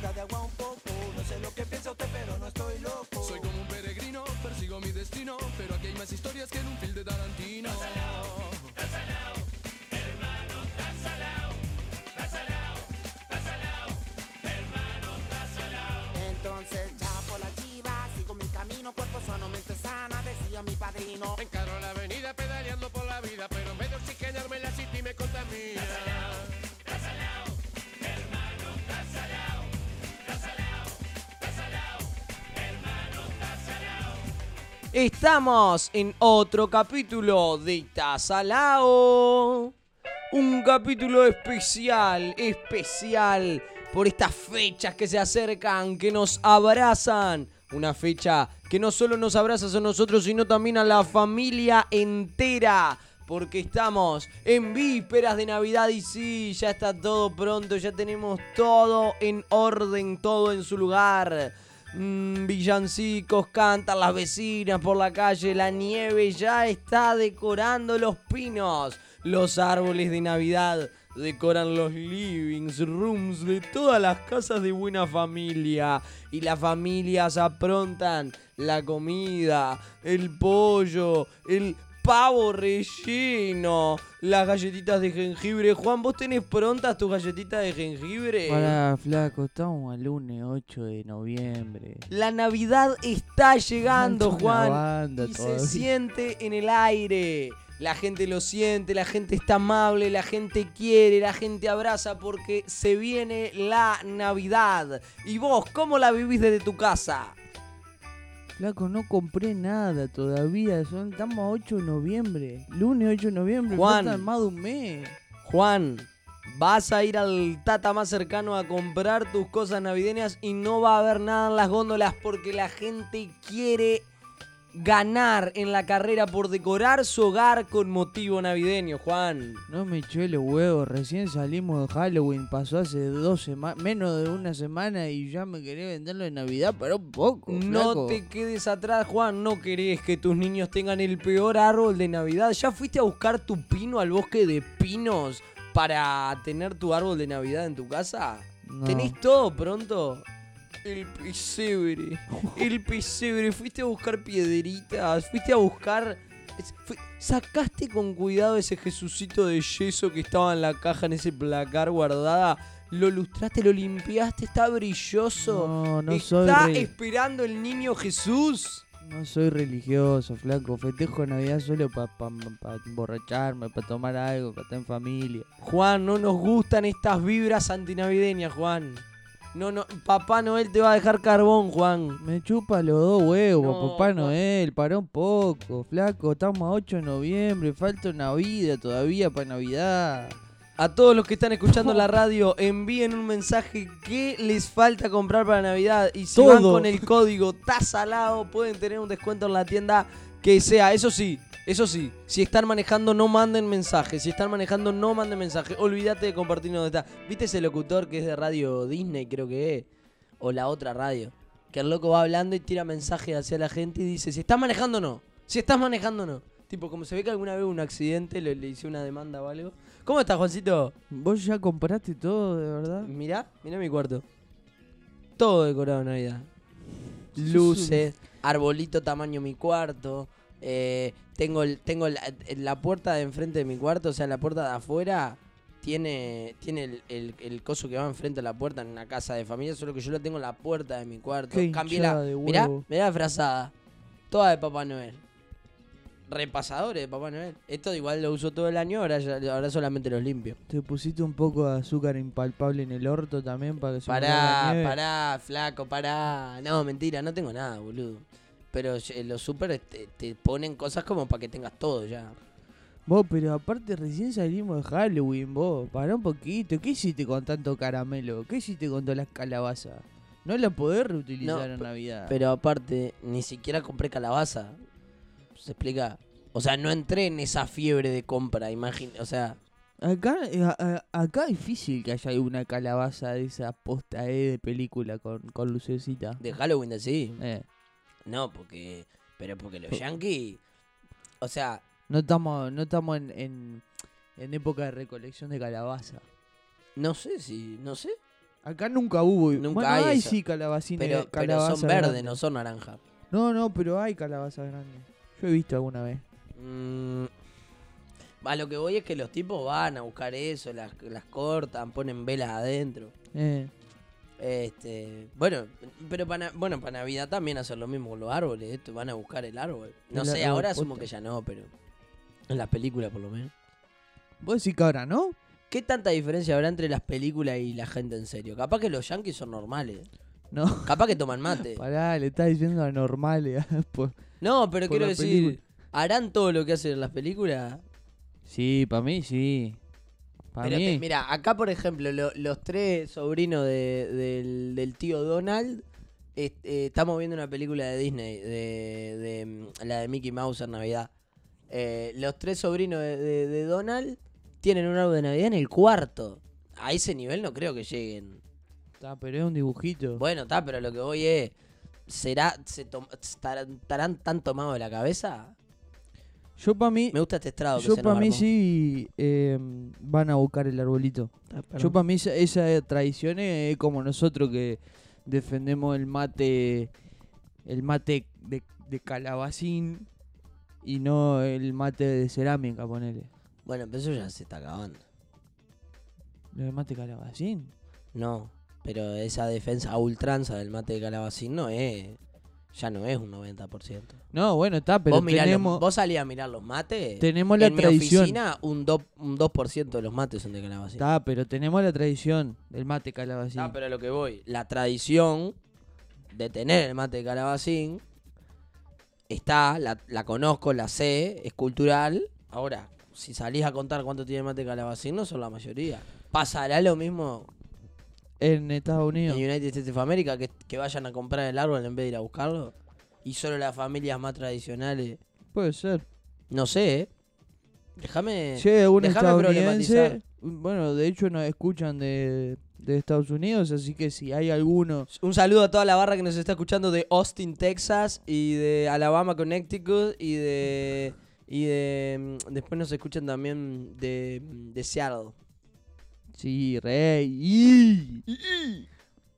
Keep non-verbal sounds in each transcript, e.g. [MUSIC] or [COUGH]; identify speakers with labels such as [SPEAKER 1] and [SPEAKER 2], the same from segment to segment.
[SPEAKER 1] de agua un poco. No sé lo que piensa usted, pero no estoy
[SPEAKER 2] loco. Soy como un peregrino, persigo mi destino, pero aquí hay más historias que en
[SPEAKER 1] un film de Tarantino. Entonces ya por la chiva, sigo mi camino, cuerpo sanamente sana, decía mi padrino.
[SPEAKER 3] Estamos en otro capítulo de Tazalao. Un capítulo especial, especial por estas fechas que se acercan, que nos abrazan. Una fecha que no solo nos abraza a nosotros, sino también a la familia entera. Porque estamos en vísperas de Navidad y sí, ya está todo pronto, ya tenemos todo en orden, todo en su lugar. Mm, villancicos, cantan las vecinas por la calle, la nieve ya está decorando los pinos, los árboles de Navidad decoran los livings, rooms de todas las casas de buena familia. Y las familias aprontan la comida, el pollo, el pavo relleno, las galletitas de jengibre. Juan, ¿vos tenés prontas tus galletitas de jengibre?
[SPEAKER 4] Para flaco, estamos al lunes 8 de noviembre.
[SPEAKER 3] La Navidad está llegando,
[SPEAKER 4] una
[SPEAKER 3] Juan. y
[SPEAKER 4] todavía.
[SPEAKER 3] se siente en el aire. La gente lo siente, la gente está amable, la gente quiere, la gente abraza porque se viene la Navidad. ¿Y vos cómo la vivís desde tu casa?
[SPEAKER 4] Flaco, no compré nada todavía. Son, estamos a 8 de noviembre. Lunes 8 de noviembre.
[SPEAKER 3] Juan.
[SPEAKER 4] Falta más de un mes.
[SPEAKER 3] Juan, vas a ir al tata más cercano a comprar tus cosas navideñas y no va a haber nada en las góndolas porque la gente quiere ganar en la carrera por decorar su hogar con motivo navideño, Juan.
[SPEAKER 4] No me eché los huevos. Recién salimos de Halloween. Pasó hace dos semanas, menos de una semana y ya me quería venderlo de Navidad. Pero un poco.
[SPEAKER 3] No
[SPEAKER 4] flaco.
[SPEAKER 3] te quedes atrás, Juan. No querés que tus niños tengan el peor árbol de Navidad. ¿Ya fuiste a buscar tu pino al bosque de pinos para tener tu árbol de Navidad en tu casa?
[SPEAKER 4] No.
[SPEAKER 3] ¿Tenés todo pronto? El pesebre. El pesebre. Fuiste a buscar piedritas. Fuiste a buscar. Sacaste con cuidado ese Jesucito de yeso que estaba en la caja, en ese placar guardada. Lo lustraste, lo limpiaste, está brilloso.
[SPEAKER 4] No, no
[SPEAKER 3] ¿Está
[SPEAKER 4] soy
[SPEAKER 3] esperando el niño Jesús?
[SPEAKER 4] No soy religioso, flaco. Festejo Navidad solo para pa, pa emborracharme, para tomar algo, para estar en familia.
[SPEAKER 3] Juan, no nos gustan estas vibras antinavideñas, Juan. No, no, Papá Noel te va a dejar carbón, Juan.
[SPEAKER 4] Me chupa los dos huevos,
[SPEAKER 3] No,
[SPEAKER 4] papá
[SPEAKER 3] Juan.
[SPEAKER 4] Noel. Pará un poco, flaco. Estamos a 8 de noviembre. Falta una vida todavía para Navidad.
[SPEAKER 3] A todos los que están escuchando la radio, envíen un mensaje que les falta comprar para Navidad. Y si van
[SPEAKER 4] Todo.
[SPEAKER 3] con el código TAZALAO, pueden tener un descuento en la tienda que sea. Eso sí, eso sí, si están manejando, no manden mensajes. Si están manejando, no manden mensajes. Olvídate de compartir donde está. ¿Viste ese locutor que es de radio Disney, creo que es? O la otra radio. Que el loco va hablando y tira mensajes hacia la gente y dice: Si estás manejando, no. Si estás manejando, no. Tipo, como se ve que alguna vez hubo un accidente, le, le hice una demanda o algo. ¿Cómo estás, Juancito?
[SPEAKER 4] ¿Vos ya compraste todo, de verdad?
[SPEAKER 3] Mirá, mirá mi cuarto. Todo decorado de Navidad. Luces, arbolito tamaño mi cuarto. eh, tengo el, tengo la, la puerta de enfrente de mi cuarto, o sea, la puerta de afuera tiene, tiene el, el- el coso que va enfrente a la puerta en una casa de familia, solo que yo lo tengo en la puerta de mi cuarto.
[SPEAKER 4] Qué
[SPEAKER 3] Cambié la.
[SPEAKER 4] de
[SPEAKER 3] Mirá, mirá la frazada. Toda de Papá Noel. Repasadores de Papá Noel. Esto igual lo uso todo el año, ahora, ya- ahora solamente los limpio.
[SPEAKER 4] Te pusiste un poco de azúcar impalpable en el orto también para que se la
[SPEAKER 3] Pará,
[SPEAKER 4] nieve?
[SPEAKER 3] pará, flaco, pará. No, mentira, no tengo nada, boludo. Pero eh, los super te, te ponen cosas como para que tengas todo ya.
[SPEAKER 4] Vos, pero aparte recién salimos de Halloween, vos. Pará un poquito. ¿Qué hiciste con tanto caramelo? ¿Qué hiciste con todas las calabazas? No la podés reutilizar
[SPEAKER 3] No,
[SPEAKER 4] en Navidad.
[SPEAKER 3] Pero aparte, ni siquiera compré calabaza. ¿Se explica? O sea, no entré en esa fiebre de compra, imagínate. O sea,
[SPEAKER 4] Acá, eh, a- a- acá es difícil que haya una calabaza de esa posta E de película con, con lucecita.
[SPEAKER 3] de Halloween de sí.
[SPEAKER 4] Eh,
[SPEAKER 3] No, porque. Pero porque los yankees. O sea,
[SPEAKER 4] no estamos no estamos en, en, en época de recolección de calabaza.
[SPEAKER 3] no sé si. No sé.
[SPEAKER 4] Acá nunca hubo.
[SPEAKER 3] Nunca
[SPEAKER 4] bueno,
[SPEAKER 3] hay
[SPEAKER 4] hay sí calabacines.
[SPEAKER 3] Pero, pero son verdes, no son naranja.
[SPEAKER 4] No, no, pero hay calabaza grande. Yo he visto alguna vez.
[SPEAKER 3] Mm, a lo que voy es que los tipos van a buscar eso, las, las cortan, ponen velas adentro.
[SPEAKER 4] Eh,
[SPEAKER 3] Este, bueno, pero para, bueno, para Navidad también hacen lo mismo con los árboles, esto, van a buscar el árbol. No
[SPEAKER 4] El
[SPEAKER 3] sé,
[SPEAKER 4] árbol
[SPEAKER 3] ahora asumo
[SPEAKER 4] posta.
[SPEAKER 3] que ya no, pero en las películas por lo menos.
[SPEAKER 4] Vos decís que ahora no.
[SPEAKER 3] ¿Qué tanta diferencia habrá entre las películas y la gente en serio? Capaz que los yankees son normales.
[SPEAKER 4] No.
[SPEAKER 3] Capaz que toman mate. [LAUGHS]
[SPEAKER 4] Pará, le estás diciendo anormales. [LAUGHS] por-
[SPEAKER 3] No, pero
[SPEAKER 4] Por
[SPEAKER 3] quiero decir,
[SPEAKER 4] película.
[SPEAKER 3] ¿harán todo lo que hacen en las películas?
[SPEAKER 4] Sí, para mí sí. Para
[SPEAKER 3] Pero
[SPEAKER 4] mí.
[SPEAKER 3] te- mira, acá por ejemplo, lo- los tres sobrinos de- del, del tío Donald, eh, estamos viendo una película de Disney, de, de, mm, la de Mickey Mouse en Navidad. Eh, los tres sobrinos de, Donald tienen un árbol de Navidad en el cuarto. A ese nivel no creo que lleguen.
[SPEAKER 4] Está, pero es un dibujito.
[SPEAKER 3] Bueno, está, pero lo que voy es, ¿será, se estarán, estarán tan tomados de la cabeza?
[SPEAKER 4] Yo para mí,
[SPEAKER 3] Me gusta este estrado
[SPEAKER 4] yo para mí
[SPEAKER 3] armó.
[SPEAKER 4] sí eh, van a buscar el arbolito.
[SPEAKER 3] Ah.
[SPEAKER 4] Yo para mí esa, esa tradición es como nosotros que defendemos el mate, el mate de, de calabacín y no el mate de cerámica, ponele.
[SPEAKER 3] Bueno, pero eso ya se está acabando.
[SPEAKER 4] ¿El mate calabacín?
[SPEAKER 3] No, pero esa defensa a ultranza del mate de calabacín no es. Ya no es un 90%.
[SPEAKER 4] No, bueno, está, pero
[SPEAKER 3] vos, mirá los-
[SPEAKER 4] tenemos,
[SPEAKER 3] vos salías a mirar los mates.
[SPEAKER 4] tenemos la
[SPEAKER 3] en mi
[SPEAKER 4] tradición.
[SPEAKER 3] oficina, un, do- un 2% de los mates son de calabacín.
[SPEAKER 4] Está, pero tenemos la tradición del mate calabacín.
[SPEAKER 3] Ah, pero a lo que voy. La tradición de tener el mate de calabacín está, la, la conozco, la sé, es cultural. Ahora, si salís a contar cuánto tiene el mate de calabacín, no son la mayoría. Pasará lo mismo
[SPEAKER 4] En Estados Unidos.
[SPEAKER 3] en United States of America que, que vayan a comprar el árbol en vez de ir a buscarlo. Y solo las familias más tradicionales.
[SPEAKER 4] Puede ser.
[SPEAKER 3] No sé, ¿eh? Déjame.
[SPEAKER 4] Algún
[SPEAKER 3] déjame
[SPEAKER 4] estadounidense, bueno, de hecho nos escuchan de, de Estados Unidos, así que si hay alguno,
[SPEAKER 3] Un saludo a toda la barra que nos está escuchando de Austin, Texas, y de Alabama, Connecticut, y de. Y de. mm, Después nos escuchan también de, de Seattle.
[SPEAKER 4] Sí, rey.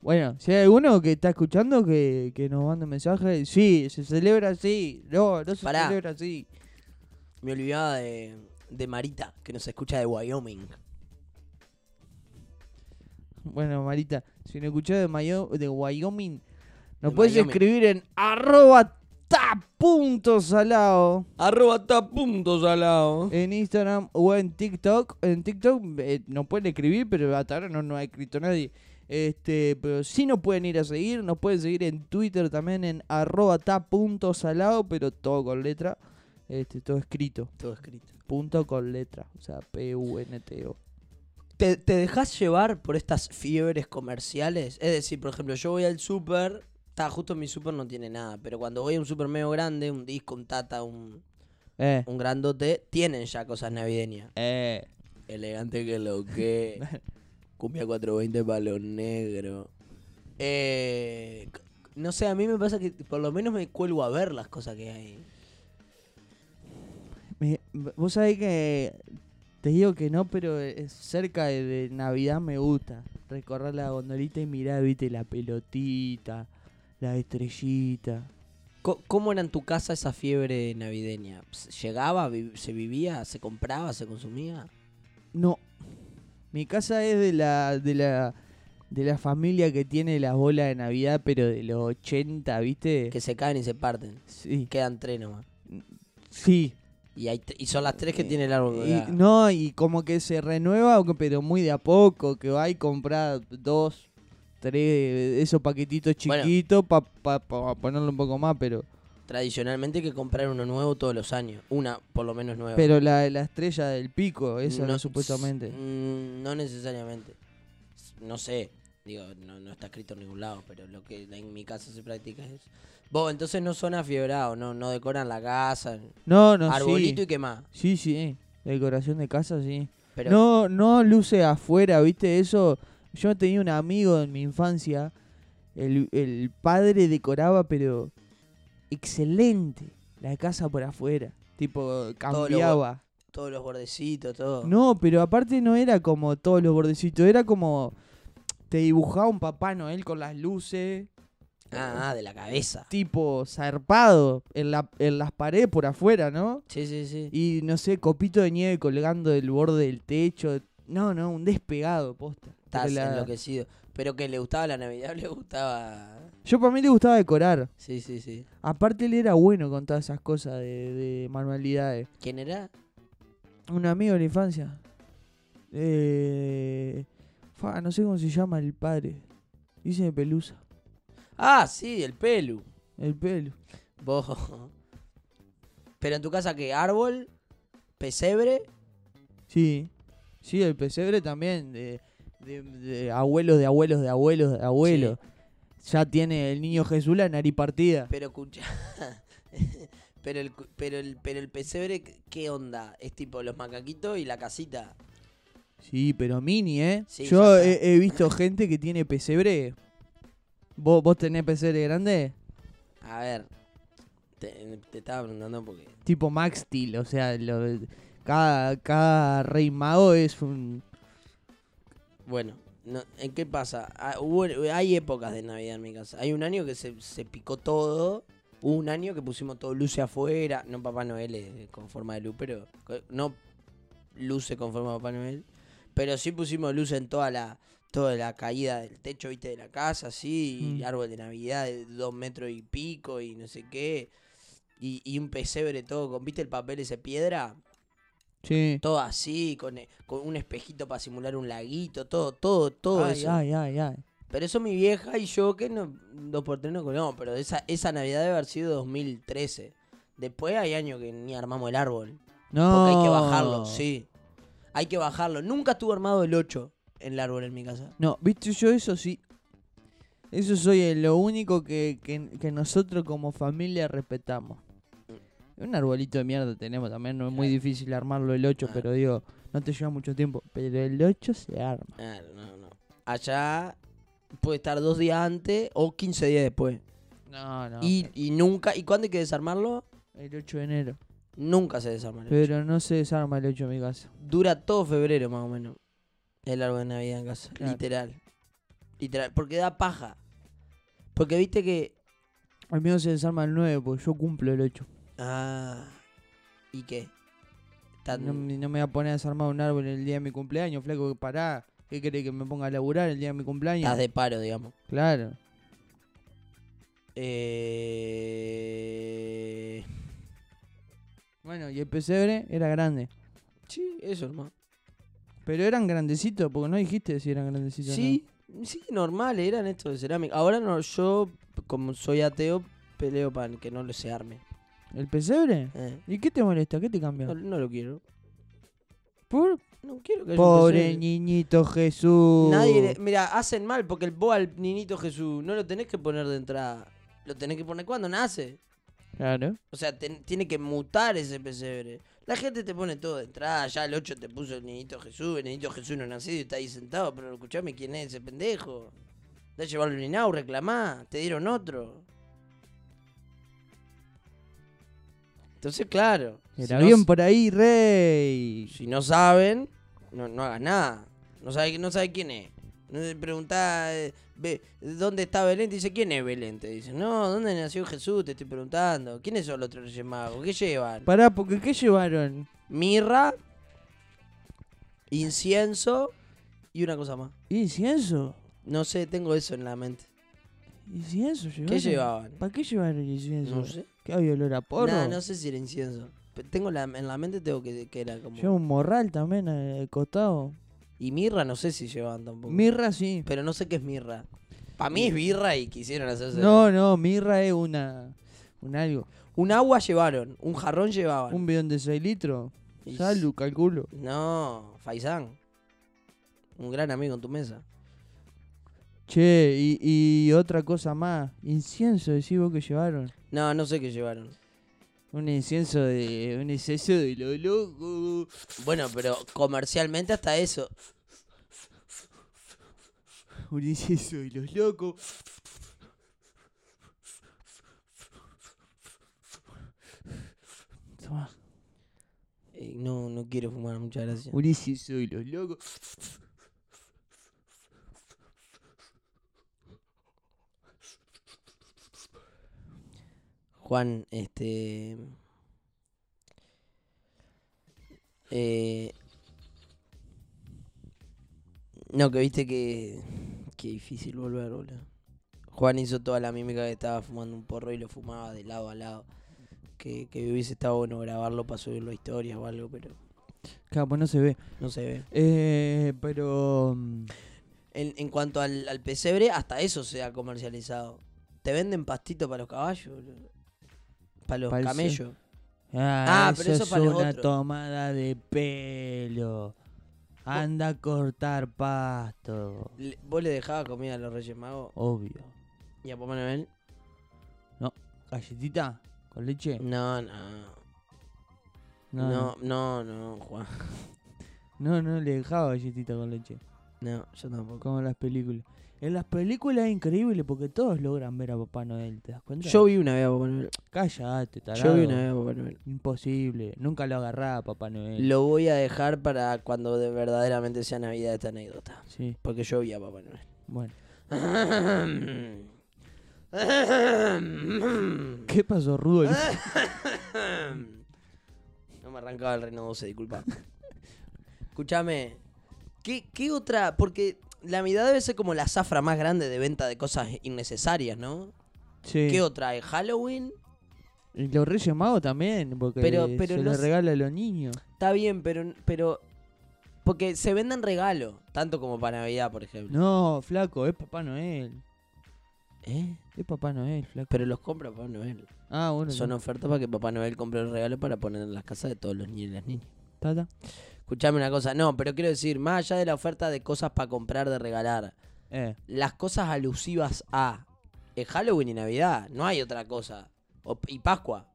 [SPEAKER 4] Bueno, si hay alguno que está escuchando que, que nos mande un mensaje, sí, se celebra así, no, no se
[SPEAKER 3] Pará.
[SPEAKER 4] celebra así.
[SPEAKER 3] Me olvidaba de, de Marita, que nos escucha de Wyoming.
[SPEAKER 4] Bueno, Marita, si nos escuchás de, Mayo- de Wyoming, nos
[SPEAKER 3] De
[SPEAKER 4] puedes
[SPEAKER 3] Wyoming.
[SPEAKER 4] escribir en arroba ta.salado.
[SPEAKER 3] Arroba tapuntos al lado.
[SPEAKER 4] en Instagram o en TikTok. En TikTok eh, nos pueden escribir, pero hasta ahora no nos ha escrito nadie. Este, pero sí nos pueden ir a seguir, nos pueden seguir en Twitter también en arroba ta.salado, pero todo con letra. Este, todo escrito.
[SPEAKER 3] Todo escrito.
[SPEAKER 4] Punto con letra. O sea, P-U-N-T-O.
[SPEAKER 3] ¿Te, te dejas llevar por estas fiebres comerciales? Es decir, por ejemplo, yo voy al súper, está justo mi súper no tiene nada, pero cuando voy a un súper medio grande, un disco, un tata, un,
[SPEAKER 4] Eh.
[SPEAKER 3] un grandote, tienen ya cosas navideñas.
[SPEAKER 4] Eh.
[SPEAKER 3] Elegante que lo que. [LAUGHS] Cumbia 420 para los negros. Eh, no sé, a mí me pasa que por lo menos me cuelgo a ver las cosas que hay.
[SPEAKER 4] Me- vos sabés que te digo que no, pero eh, cerca de, de Navidad me gusta recorrer la gondolita y mirar, viste, la pelotita, la estrellita.
[SPEAKER 3] ¿Cómo era en tu casa esa fiebre navideña? ¿Se- ¿Llegaba? ¿Se vivía? ¿Se compraba? ¿Se consumía?
[SPEAKER 4] No. Mi casa es de la de la de la familia que tiene las bolas de Navidad, pero de los 80, ¿viste?
[SPEAKER 3] Que se caen y se parten.
[SPEAKER 4] Sí.
[SPEAKER 3] Quedan tres nomás.
[SPEAKER 4] Sí.
[SPEAKER 3] Y, hay y son las tres que tiene el árbol.
[SPEAKER 4] No, y como que se renueva, pero muy de a poco, que va y comprar dos, tres, esos paquetitos
[SPEAKER 3] Bueno.
[SPEAKER 4] chiquitos para ponerle un poco más, pero
[SPEAKER 3] Tradicionalmente hay que comprar uno nuevo todos los años. Una, por lo menos, nueva.
[SPEAKER 4] pero la, la estrella del pico, esa no, supuestamente.
[SPEAKER 3] mm, No necesariamente. No sé. Digo, no, no está escrito en ningún lado, pero lo que en mi casa se practica es eso. Vos, entonces no son afiebrados, no, no decoran la casa.
[SPEAKER 4] No, no,
[SPEAKER 3] arbolito
[SPEAKER 4] sí.
[SPEAKER 3] y qué más.
[SPEAKER 4] Sí, sí, decoración de casa, sí.
[SPEAKER 3] Pero
[SPEAKER 4] No, no luce afuera, ¿viste? Eso. Yo tenía un amigo en mi infancia. El, el padre decoraba, pero excelente. La casa por afuera. Tipo, cambiaba.
[SPEAKER 3] todos los bordecitos, todo.
[SPEAKER 4] No, pero aparte no era como todos los bordecitos. Era como. Te dibujaba un Papá Noel con las luces.
[SPEAKER 3] Ah, ah, de la cabeza.
[SPEAKER 4] tipo zarpado en, la, en las paredes por afuera, ¿no?
[SPEAKER 3] Sí, sí, sí.
[SPEAKER 4] Y no sé, copito de nieve colgando del borde del techo. No, no, un despegado, posta.
[SPEAKER 3] Estás
[SPEAKER 4] la-
[SPEAKER 3] enloquecido. Pero que le gustaba la Navidad, [LAUGHS] le gustaba.
[SPEAKER 4] Yo para mí le gustaba decorar.
[SPEAKER 3] Sí, sí, sí.
[SPEAKER 4] Aparte él era bueno con todas esas cosas de, de manualidades.
[SPEAKER 3] ¿Quién era?
[SPEAKER 4] Un amigo de la infancia. Eh, fa, no sé cómo se llama el padre. Dice de pelusa.
[SPEAKER 3] Ah, sí, el pelu.
[SPEAKER 4] El pelo.
[SPEAKER 3] Vos. Pero en tu casa, ¿qué? ¿Árbol? ¿Pesebre?
[SPEAKER 4] Sí. Sí, el pesebre también. De, de- de abuelos, de abuelos, de abuelos, de abuelos. Ya tiene el niño Jesús la nariz partida.
[SPEAKER 3] Pero escucha. [LAUGHS] pero, el, pero, el, pero el pesebre, ¿qué onda? Es tipo los macaquitos y la casita.
[SPEAKER 4] Sí, pero mini, ¿eh?
[SPEAKER 3] Sí,
[SPEAKER 4] Yo he, he visto gente que tiene pesebre. ¿Vos, vos tenés pesebre grande?
[SPEAKER 3] A ver. Te, te estaba preguntando porque.
[SPEAKER 4] Tipo Max Steel, o sea, lo- cada, cada rey mago es un...
[SPEAKER 3] Bueno, no, ¿en qué pasa? Ah, hubo- hay épocas de Navidad en mi casa. Hay un año que se, se picó todo. Hubo un año que pusimos todo luce afuera. No Papá Noel eh, con forma de luz, pero. No luce con forma de Papá Noel. Pero sí pusimos luz en toda la. Toda la caída del techo, viste, de la casa, así.
[SPEAKER 4] Mm.
[SPEAKER 3] árbol de Navidad de dos metros y pico y no sé qué. Y, y un pesebre todo con, ¿viste el papel ese piedra?
[SPEAKER 4] Sí.
[SPEAKER 3] Todo así, con, eh, con un espejito para simular un laguito, todo, todo, todo
[SPEAKER 4] ay,
[SPEAKER 3] eso.
[SPEAKER 4] ay, ay, ay.
[SPEAKER 3] Pero eso mi vieja y yo, que no, dos por tres no No, pero esa, esa Navidad debe haber sido 2013. Después hay años que ni armamos el árbol.
[SPEAKER 4] No.
[SPEAKER 3] Porque hay que bajarlo, sí. Hay que bajarlo. Nunca estuvo armado el 8 en el árbol en mi casa.
[SPEAKER 4] No, viste, yo eso sí. Eso soy lo único que, que, que nosotros como familia respetamos. Un arbolito de mierda tenemos también, no es muy difícil armarlo el 8,
[SPEAKER 3] Ah.
[SPEAKER 4] pero digo, no te lleva mucho tiempo. Pero el 8 se arma.
[SPEAKER 3] Claro, no, no. Allá puede estar dos días antes o 15 días después.
[SPEAKER 4] No, no.
[SPEAKER 3] Y, y nunca. ¿Y cuándo hay que desarmarlo?
[SPEAKER 4] El 8 de enero.
[SPEAKER 3] Nunca se desarma. el ocho.
[SPEAKER 4] Pero no se desarma el 8 en mi casa.
[SPEAKER 3] Dura todo febrero más o menos. El árbol de Navidad en casa.
[SPEAKER 4] Claro.
[SPEAKER 3] Literal. Literal. Porque da paja. Porque viste que.
[SPEAKER 4] Al mío se desarma el 9, porque yo cumplo el 8.
[SPEAKER 3] Ah. ¿Y qué? Tan-
[SPEAKER 4] No, me- no me voy a poner a desarmar un árbol el día de mi cumpleaños, flaco, pará. ¿Qué querés que me ponga a laburar el día de mi cumpleaños?
[SPEAKER 3] Estás de paro, digamos.
[SPEAKER 4] Claro.
[SPEAKER 3] Eh...
[SPEAKER 4] Bueno, y el pesebre era grande.
[SPEAKER 3] Sí, eso hermano.
[SPEAKER 4] Pero eran grandecitos, porque no dijiste si eran grandecitos. o
[SPEAKER 3] Sí, sí, normal, eran estos de cerámica. Ahora no, yo, como soy ateo, peleo para que no lo se arme.
[SPEAKER 4] ¿El pesebre?
[SPEAKER 3] Eh,
[SPEAKER 4] ¿Y qué te molesta? ¿Qué te cambia?
[SPEAKER 3] no, no lo quiero.
[SPEAKER 4] ¿Por?
[SPEAKER 3] No quiero que haya un
[SPEAKER 4] Pobre
[SPEAKER 3] pesebre.
[SPEAKER 4] niñito Jesús.
[SPEAKER 3] Nadie, le- mira, hacen mal porque el vos al niñito Jesús no lo tenés que poner de entrada. Lo tenés que poner cuando nace.
[SPEAKER 4] Claro.
[SPEAKER 3] O sea, ten- tiene que mutar ese pesebre. La gente te pone todo de entrada. Ya el 8 te puso el niñito Jesús. El niñito Jesús no nacido y está ahí sentado. Pero escuchame quién es ese pendejo. De llevarlo un inau, reclamá. Te dieron otro. Entonces, claro. si
[SPEAKER 4] Era
[SPEAKER 3] no
[SPEAKER 4] por ahí, rey.
[SPEAKER 3] Si no saben, no, no hagas nada. No sabe, no sabe quién es. No te preguntás, eh, ¿dónde está Belén? Te dice, ¿quién es Belén? Te dice, no, ¿dónde nació Jesús? Te estoy preguntando. ¿Quiénes son los tres magos? ¿Qué llevan?
[SPEAKER 4] Pará, porque ¿qué llevaron?
[SPEAKER 3] Mirra, incienso y una cosa más.
[SPEAKER 4] ¿Incienso?
[SPEAKER 3] No sé, tengo eso en la mente.
[SPEAKER 4] ¿Incienso llevaron?
[SPEAKER 3] ¿Qué llevaban?
[SPEAKER 4] ¿Para qué llevaron incienso?
[SPEAKER 3] No sé.
[SPEAKER 4] ¿Qué había olor a porro?
[SPEAKER 3] Nah, no sé si era incienso. Tengo la, en la mente tengo que, que era como...
[SPEAKER 4] Lleva un morral también al costado.
[SPEAKER 3] Y mirra no sé si llevaban tampoco.
[SPEAKER 4] Mirra sí.
[SPEAKER 3] Pero no sé qué es mirra. Para mí es birra y quisieron hacerse...
[SPEAKER 4] No, no, mirra es una. Un algo.
[SPEAKER 3] Un agua llevaron, un jarrón llevaban.
[SPEAKER 4] Un bidón de 6 litros.
[SPEAKER 3] Y-
[SPEAKER 4] Salud, calculo.
[SPEAKER 3] No, Faisán. Un gran amigo en tu mesa.
[SPEAKER 4] Che, y, y otra cosa más. Incienso, decís vos que llevaron.
[SPEAKER 3] No, no sé qué llevaron.
[SPEAKER 4] Un incienso de. Un incienso de lo loco.
[SPEAKER 3] Bueno, pero comercialmente hasta eso.
[SPEAKER 4] Un incienso de los locos. Toma.
[SPEAKER 3] Eh, no, no quiero fumar, muchas gracias.
[SPEAKER 4] Un incienso de los locos.
[SPEAKER 3] Juan, este. Eh, no, que viste que. Qué difícil volver, boludo. Juan hizo toda la mímica que estaba fumando un porro y lo fumaba de lado a lado. Que, que hubiese estado bueno grabarlo para subirlo a historias o algo, pero
[SPEAKER 4] Claro, pues no se ve.
[SPEAKER 3] no se ve.
[SPEAKER 4] Eh, pero. mm,
[SPEAKER 3] En, en cuanto al, al pesebre, hasta eso se ha comercializado. Te venden pastito para los caballos, boludo. Para los camellos.
[SPEAKER 4] Ah,
[SPEAKER 3] Ah, pero eso
[SPEAKER 4] es
[SPEAKER 3] para los
[SPEAKER 4] una
[SPEAKER 3] otros.
[SPEAKER 4] tomada de pelo. Anda a cortar pasto.
[SPEAKER 3] Le- ¿Vos le dejabas comida a los Reyes Magos?
[SPEAKER 4] Obvio.
[SPEAKER 3] ¿Y a Papá Noel?
[SPEAKER 4] ¿Galletita? ¿Con leche?
[SPEAKER 3] No, no. No, no, no, Juan. [LAUGHS]
[SPEAKER 4] No, no le dejaba galletita con leche.
[SPEAKER 3] No, yo tampoco.
[SPEAKER 4] Como en las películas. En las películas es increíble porque todos logran ver a Papá Noel, ¿te das cuenta?
[SPEAKER 3] Yo vi una vez a Papá Noel.
[SPEAKER 4] Cállate, tarado.
[SPEAKER 3] Yo vi una vez a Papá Noel.
[SPEAKER 4] Imposible. Nunca lo agarraba Papá Noel.
[SPEAKER 3] Lo voy a dejar para cuando de verdaderamente sea Navidad esta anécdota.
[SPEAKER 4] Sí,
[SPEAKER 3] Porque yo vi a Papá Noel.
[SPEAKER 4] bueno. [COUGHS] ¿Qué pasó, Rudolf? [COUGHS]
[SPEAKER 3] No me arrancaba el Reino 12, disculpa. [LAUGHS] Escúchame. ¿qué, ¿Qué otra? Porque la Navidad debe ser como la zafra más grande de venta de cosas innecesarias, ¿no?
[SPEAKER 4] Sí.
[SPEAKER 3] ¿Qué otra? ¿Hay Halloween?
[SPEAKER 4] Y los Reyes Magos también, porque
[SPEAKER 3] Pero- pero
[SPEAKER 4] se los regala a los niños.
[SPEAKER 3] Está bien, pero, pero. Porque se venden regalos, tanto como para Navidad, por ejemplo.
[SPEAKER 4] No, flaco, es Papá Noel.
[SPEAKER 3] ¿Eh?
[SPEAKER 4] Es Papá Noel, flaco.
[SPEAKER 3] Pero los compra Papá Noel.
[SPEAKER 4] Ah, bueno.
[SPEAKER 3] Son
[SPEAKER 4] no.
[SPEAKER 3] ofertas para que Papá Noel compre el regalo para poner en las casas de todos los niños y las niñas.
[SPEAKER 4] Tata.
[SPEAKER 3] Escuchame una cosa, no, pero quiero decir, más allá de la oferta de cosas para comprar, de regalar,
[SPEAKER 4] Eh.
[SPEAKER 3] las cosas alusivas a es Halloween y Navidad, no hay otra cosa. O- y Pascua.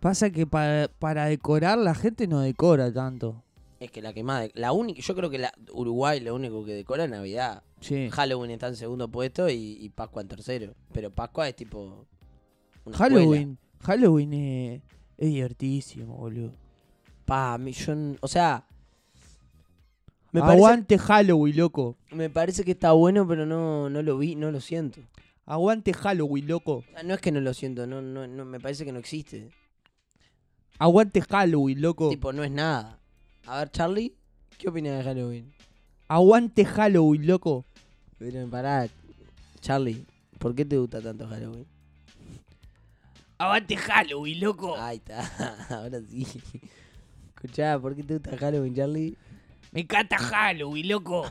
[SPEAKER 4] Pasa que para, para decorar la gente no decora tanto.
[SPEAKER 3] Es que la que más, la única, yo creo que la, Uruguay lo único que decora es Navidad.
[SPEAKER 4] Sí.
[SPEAKER 3] Halloween está en segundo puesto y, y Pascua en tercero. Pero Pascua es tipo. una
[SPEAKER 4] Halloween. Halloween es, es divertísimo, boludo.
[SPEAKER 3] Pa, a mí yo n- o sea. Me parece,
[SPEAKER 4] Aguante Halloween, loco.
[SPEAKER 3] me parece que está bueno, pero no, no lo vi, no lo siento.
[SPEAKER 4] Aguante Halloween, loco.
[SPEAKER 3] O sea, no es que no lo siento, no, no, no, me parece que no existe.
[SPEAKER 4] Aguante Halloween, loco.
[SPEAKER 3] Tipo, no es nada. A ver, Charlie, ¿qué opinas de Halloween?
[SPEAKER 4] Aguante Halloween, loco.
[SPEAKER 3] Pero pará, Charlie, ¿por qué te gusta tanto Halloween?
[SPEAKER 4] Aguante Halloween, loco.
[SPEAKER 3] Ahí está, [LAUGHS] ahora sí. Escuchá, ¿por qué te gusta Halloween, Charlie?
[SPEAKER 4] Me encanta Halloween, loco.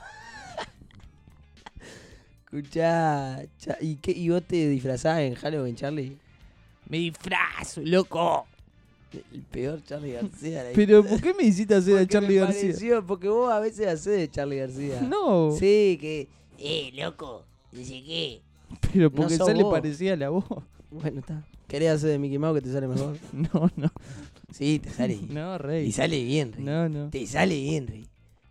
[SPEAKER 3] Escuchá, Cha- ¿y, qué, ¿y vos te disfrazás en Halloween, Charlie?
[SPEAKER 4] Me disfrazo, loco.
[SPEAKER 3] El peor Charlie García. la
[SPEAKER 4] Pero. ¿por qué me hiciste hacer a
[SPEAKER 3] Porque
[SPEAKER 4] Charlie
[SPEAKER 3] me
[SPEAKER 4] García?
[SPEAKER 3] pareció- porque vos a veces haces de Charlie García.
[SPEAKER 4] No,
[SPEAKER 3] Sí, que... Eh, loco, dice qué.
[SPEAKER 4] pero porque
[SPEAKER 3] sos
[SPEAKER 4] se le
[SPEAKER 3] vos.
[SPEAKER 4] parecía la voz.
[SPEAKER 3] Bueno, está. ¿Querés hacer de Mickey Mouse que te sale mejor? [LAUGHS]
[SPEAKER 4] No, no.
[SPEAKER 3] Sí, te sale.
[SPEAKER 4] No, rey.
[SPEAKER 3] Y sale bien, Rey.
[SPEAKER 4] No, no.
[SPEAKER 3] Te sale bien, Rey.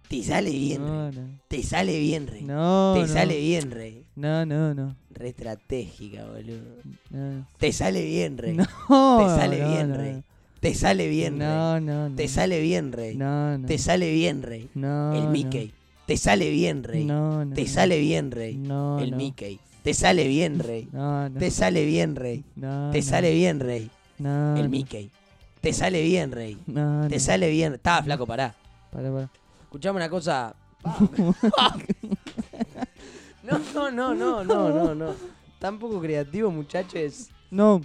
[SPEAKER 3] Te sale bien, Rey.
[SPEAKER 4] No.
[SPEAKER 3] Te sale bien, Rey.
[SPEAKER 4] No,
[SPEAKER 3] Te
[SPEAKER 4] no.
[SPEAKER 3] sale bien, Rey.
[SPEAKER 4] No, no, no.
[SPEAKER 3] Re estratégica, boludo.
[SPEAKER 4] No,
[SPEAKER 3] Te sale bien, Rey.
[SPEAKER 4] no.
[SPEAKER 3] Te sale bien. Rey. Te sale bien,
[SPEAKER 4] No,
[SPEAKER 3] Rey.
[SPEAKER 4] no, no.
[SPEAKER 3] Te sale bien, Rey.
[SPEAKER 4] No, no.
[SPEAKER 3] Te sale bien, Rey.
[SPEAKER 4] No,
[SPEAKER 3] El. Mickey. Te sale bien, Rey.
[SPEAKER 4] No, no.
[SPEAKER 3] Te sale bien, Rey.
[SPEAKER 4] No,
[SPEAKER 3] El. Mickey. Te sale bien, Rey.
[SPEAKER 4] No, no.
[SPEAKER 3] Te sale bien, Rey.
[SPEAKER 4] No,
[SPEAKER 3] Te sale bien, Rey.
[SPEAKER 4] No,
[SPEAKER 3] El. Mickey. Te sale bien, Rey.
[SPEAKER 4] No,
[SPEAKER 3] Te sale bien. Estaba flaco, pará.
[SPEAKER 4] Para, para.
[SPEAKER 3] Escuchame una cosa. [LAUGHS] No, no, no, no, no, no, no. Tan poco creativo, muchachos.
[SPEAKER 4] No.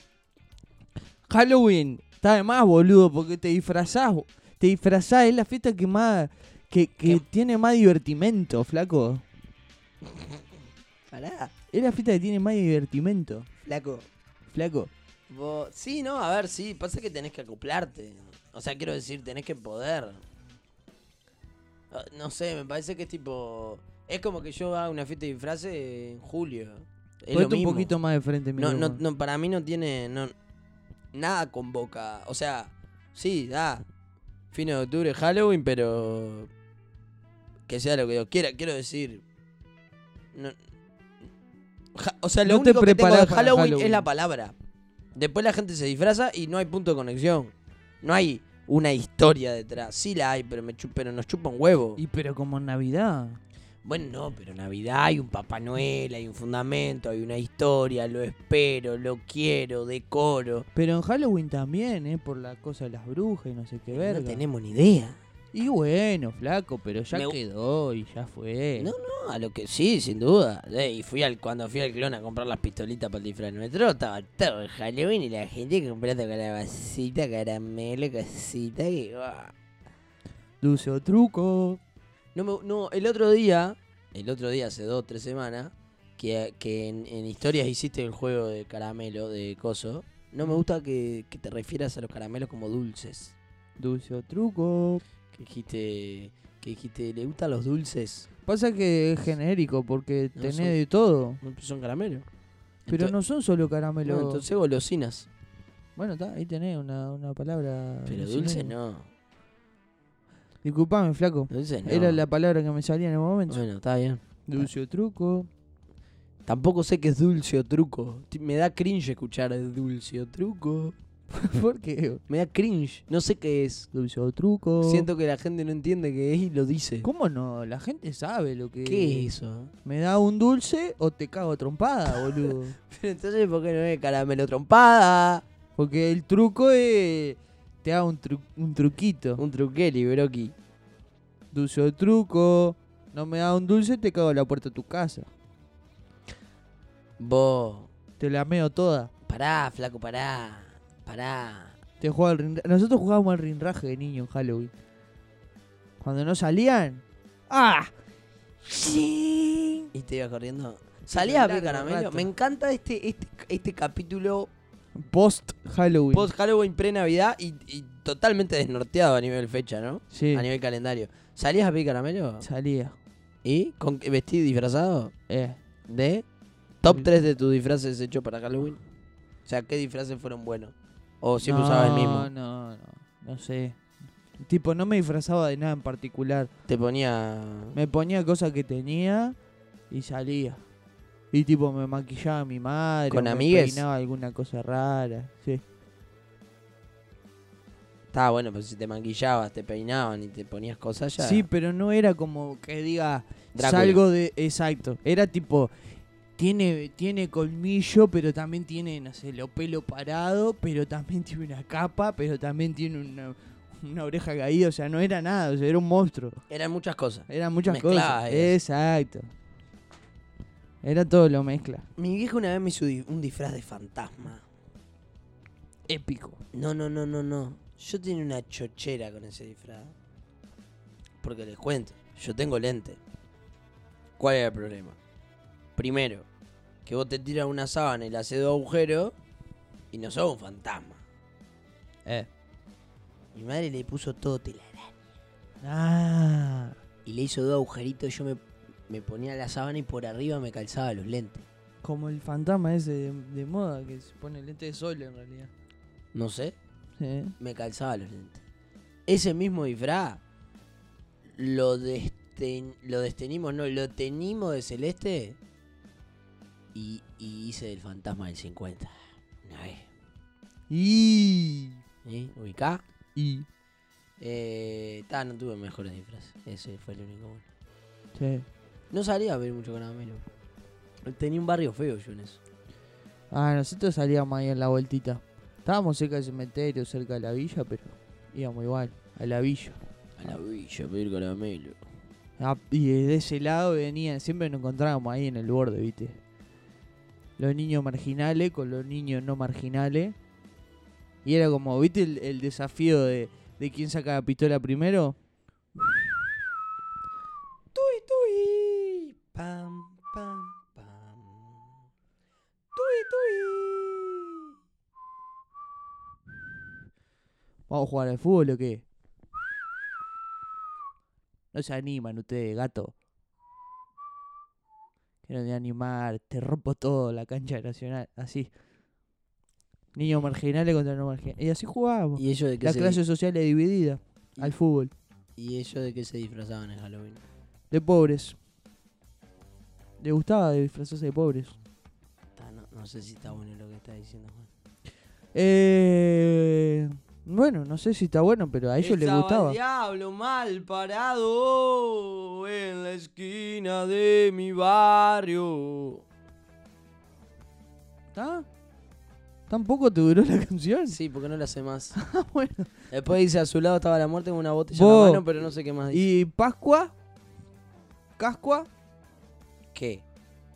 [SPEAKER 4] Halloween. Está de más, boludo, porque te disfrazás. Te disfrazás, es la fiesta que más. Que, que tiene más divertimento, flaco.
[SPEAKER 3] Pará,
[SPEAKER 4] Es la fiesta que tiene más divertimento,
[SPEAKER 3] flaco.
[SPEAKER 4] flaco.
[SPEAKER 3] Vos- Sí, no, a ver, sí, pasa que tenés que acoplarte. O sea, quiero decir, tenés que poder. Ah, No sé, me parece que es tipo. Es como que yo haga una fiesta de disfraces en julio. Es lo
[SPEAKER 4] un poquito más de frente,
[SPEAKER 3] No, no,
[SPEAKER 4] micrófono.
[SPEAKER 3] no, para mí no tiene. No, nada convoca. O sea, sí, da. Fin de octubre, Halloween, pero. Que sea lo que Dios quiera. Quiero decir. No, Ja- o sea, lo
[SPEAKER 4] No te
[SPEAKER 3] único que tengo de Halloween. es la palabra. Después la gente se disfraza y no hay punto de conexión. No hay una historia detrás. Sí la hay, pero, me chu- pero nos chupa un huevo.
[SPEAKER 4] Y pero como en Navidad.
[SPEAKER 3] Bueno, no, pero Navidad hay un Papá Noel, hay un fundamento, hay una historia, lo espero, lo quiero, decoro.
[SPEAKER 4] Pero en Halloween también, ¿eh? Por la cosa de las brujas y no sé qué verga.
[SPEAKER 3] No tenemos ni idea.
[SPEAKER 4] Y bueno, flaco, pero ya
[SPEAKER 3] Me
[SPEAKER 4] quedó y ya fue.
[SPEAKER 3] No, no, a lo que sí, sin duda. Eh, y fui al cuando fui al clon a comprar las pistolitas para el disfraz nuestro, estaba todo el Halloween y la gente comprando calabacita, caramelo, casita ¡guau!
[SPEAKER 4] Dulce o truco.
[SPEAKER 3] No, me- no, el otro día, el otro día hace dos, tres semanas, que, que en, en historias hiciste el juego de caramelo, de coso. No me gusta que, que te refieras a los caramelos como dulces.
[SPEAKER 4] Dulce o truco.
[SPEAKER 3] Que dijiste, que dijiste, ¿le gustan los dulces?
[SPEAKER 4] Pasa que es genérico porque
[SPEAKER 3] No
[SPEAKER 4] tenés
[SPEAKER 3] son-
[SPEAKER 4] de todo.
[SPEAKER 3] Son caramelos.
[SPEAKER 4] Pero no son solo caramelos.
[SPEAKER 3] no, entonces golosinas.
[SPEAKER 4] Bueno, está, ahí tenés una, una palabra.
[SPEAKER 3] Pero
[SPEAKER 4] un
[SPEAKER 3] dulce
[SPEAKER 4] sinónimo.
[SPEAKER 3] no.
[SPEAKER 4] Disculpame, flaco.
[SPEAKER 3] Dulce no.
[SPEAKER 4] Era la palabra que me salía en el momento.
[SPEAKER 3] Bueno, está bien.
[SPEAKER 4] Dulce o truco.
[SPEAKER 3] Tampoco sé qué es dulce o truco. Me da cringe escuchar el dulce o truco. [LAUGHS]
[SPEAKER 4] ¿Por qué?
[SPEAKER 3] Me da cringe. No sé qué es.
[SPEAKER 4] Dulce o truco.
[SPEAKER 3] Siento que la gente no entiende qué es y lo dice.
[SPEAKER 4] ¿Cómo no? La gente sabe lo que
[SPEAKER 3] ¿Qué es eso?
[SPEAKER 4] ¿Me da un dulce o te cago trompada, boludo? [LAUGHS]
[SPEAKER 3] Pero entonces, ¿por qué no es caramelo trompada?
[SPEAKER 4] Porque el truco es. Te haga un, tru- un truquito.
[SPEAKER 3] Un truqueli, broki.
[SPEAKER 4] Dulce o truco. No me da un dulce, te cago a la puerta de tu casa.
[SPEAKER 3] Vos.
[SPEAKER 4] Te la meo toda.
[SPEAKER 3] Pará, flaco, pará. Pará.
[SPEAKER 4] Te juega al rinra- Nosotros jugábamos al rinraje de niño en Halloween. Cuando no salían. ¡Ah! ¡Sí!
[SPEAKER 3] ¿Y te ibas corriendo? ¿Salías a ver caramelo? Me encanta este, este, este capítulo
[SPEAKER 4] Post Halloween.
[SPEAKER 3] post Halloween pre-Navidad y, y totalmente desnorteado a nivel fecha, ¿no?
[SPEAKER 4] Sí.
[SPEAKER 3] A nivel calendario. ¿Salías a pedir caramelo?
[SPEAKER 4] Salía.
[SPEAKER 3] ¿Y? ¿Con qué vestido disfrazado?
[SPEAKER 4] Eh.
[SPEAKER 3] ¿De? ¿Top
[SPEAKER 4] Sí.
[SPEAKER 3] 3 de tus disfraces hechos para Halloween? O sea, ¿qué disfraces fueron buenos? ¿O siempre
[SPEAKER 4] no,
[SPEAKER 3] usabas el mismo?
[SPEAKER 4] No, no. No sé. Tipo, no me disfrazaba de nada en particular.
[SPEAKER 3] Te ponía...
[SPEAKER 4] Me ponía cosas que tenía y salía. Y tipo, me maquillaba mi madre.
[SPEAKER 3] ¿Con
[SPEAKER 4] me
[SPEAKER 3] amigues?
[SPEAKER 4] peinaba alguna cosa rara. Sí.
[SPEAKER 3] Estaba bueno, pero si te maquillabas, te peinaban y te ponías cosas ya...
[SPEAKER 4] Sí, pero no era como que diga
[SPEAKER 3] Drácula.
[SPEAKER 4] salgo de. Exacto. Era tipo. Tiene, tiene colmillo, pero también tiene, no sé, lo pelo parado, pero también [LAUGHS] tiene una capa, pero también tiene una, una oreja caída. O sea, no era nada, o sea, era un monstruo.
[SPEAKER 3] Eran muchas cosas.
[SPEAKER 4] Eran muchas
[SPEAKER 3] Mezcladas
[SPEAKER 4] cosas.
[SPEAKER 3] eso.
[SPEAKER 4] Exacto. Era todo lo mezcla.
[SPEAKER 3] Mi vieja una vez me hizo un disfraz de fantasma.
[SPEAKER 4] Épico.
[SPEAKER 3] No, no, no, no, no. Yo tenía una chochera con ese disfraz. Porque les cuento, yo tengo lente. ¿Cuál era el problema? Primero, que vos te tiras una sábana y le haces dos agujeros y no sos un fantasma.
[SPEAKER 4] Eh.
[SPEAKER 3] Mi madre le puso todo telaraña
[SPEAKER 4] Ah.
[SPEAKER 3] y le hizo dos agujeritos y yo me, me ponía la sábana y por arriba me calzaba los lentes.
[SPEAKER 4] Como el fantasma ese de, de moda que se pone lente de sol en realidad.
[SPEAKER 3] No sé,
[SPEAKER 4] Sí.
[SPEAKER 3] me calzaba los lentes. Ese mismo disfraz lo, desten- lo destenimos, no, lo tenimos de celeste y, y hice del fantasma del 50. Una vez.
[SPEAKER 4] Y.
[SPEAKER 3] ¿Ubicá?
[SPEAKER 4] Y.
[SPEAKER 3] Eh, ta, no tuve mejores disfraces. Ese fue el único bueno.
[SPEAKER 4] Sí.
[SPEAKER 3] No salía a ver mucho caramelo. Tenía un barrio feo yo en eso.
[SPEAKER 4] Ah, nosotros salíamos ahí en la vueltita. Estábamos cerca del cementerio, cerca de la villa, pero íbamos igual, a la villa.
[SPEAKER 3] A la villa a pedir caramelo.
[SPEAKER 4] Ah, y de ese lado venían, siempre nos encontrábamos ahí en el borde, ¿viste? Los niños marginales con los niños no marginales. Y era como, ¿viste el, desafío de, de quién saca la pistola primero?
[SPEAKER 3] Tui, tui. Pam, pam, pam. Tui, tui.
[SPEAKER 4] ¿Vamos a jugar al fútbol o qué? No se animan ustedes, gato. Que te animar, te rompo todo la cancha nacional, así. Niños marginales contra no marginales. Y así jugábamos.
[SPEAKER 3] ¿Y ellos de qué
[SPEAKER 4] La
[SPEAKER 3] se
[SPEAKER 4] clase social es dividida
[SPEAKER 3] y-
[SPEAKER 4] al fútbol.
[SPEAKER 3] ¿Y ellos de qué se disfrazaban en Halloween?
[SPEAKER 4] De pobres. Le gustaba disfrazarse de pobres.
[SPEAKER 3] No, no sé si está bueno lo que está diciendo Juan.
[SPEAKER 4] Eh, bueno, no sé si está bueno, pero a ellos les gustaba.
[SPEAKER 3] el diablo mal parado en la esquina de mi barrio.
[SPEAKER 4] ¿Está? ¿Tampoco te duró la canción?
[SPEAKER 3] Sí, porque no la sé más. [LAUGHS]
[SPEAKER 4] Ah, bueno.
[SPEAKER 3] Después dice, a su lado estaba la muerte con una botella
[SPEAKER 4] Vos.
[SPEAKER 3] en la mano, pero no sé qué más dice.
[SPEAKER 4] ¿Y Pascua? ¿Cascua?
[SPEAKER 3] ¿Qué?